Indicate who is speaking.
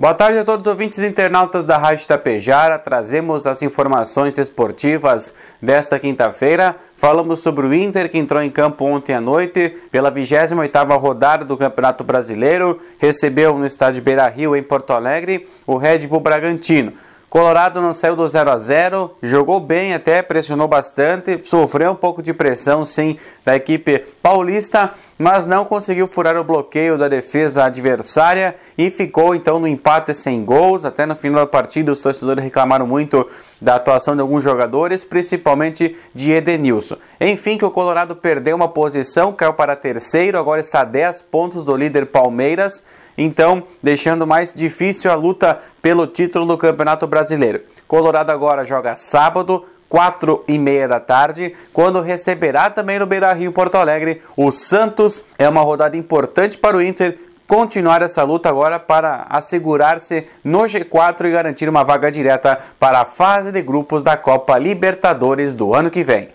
Speaker 1: Boa tarde a todos os ouvintes internautas da Rádio Tapejara. Trazemos as informações esportivas desta quinta-feira. Falamos sobre o Inter que entrou em campo ontem à noite pela 28ª rodada do Campeonato Brasileiro. Recebeu no estádio Beira-Rio em Porto Alegre o Red Bull Bragantino. Colorado não saiu do 0 a 0, jogou bem até, pressionou bastante, sofreu um pouco de pressão sim da equipe paulista, mas não conseguiu furar o bloqueio da defesa adversária e ficou então no empate sem gols. Até no final da partida os torcedores reclamaram muito da atuação de alguns jogadores, principalmente de Edenilson. Enfim, que o Colorado perdeu uma posição, caiu para terceiro, agora está a 10 pontos do líder Palmeiras então deixando mais difícil a luta pelo título do Campeonato Brasileiro. Colorado agora joga sábado, 4 e meia da tarde, quando receberá também no Beira Rio Porto Alegre o Santos. É uma rodada importante para o Inter continuar essa luta agora para assegurar-se no G4 e garantir uma vaga direta para a fase de grupos da Copa Libertadores do ano que vem.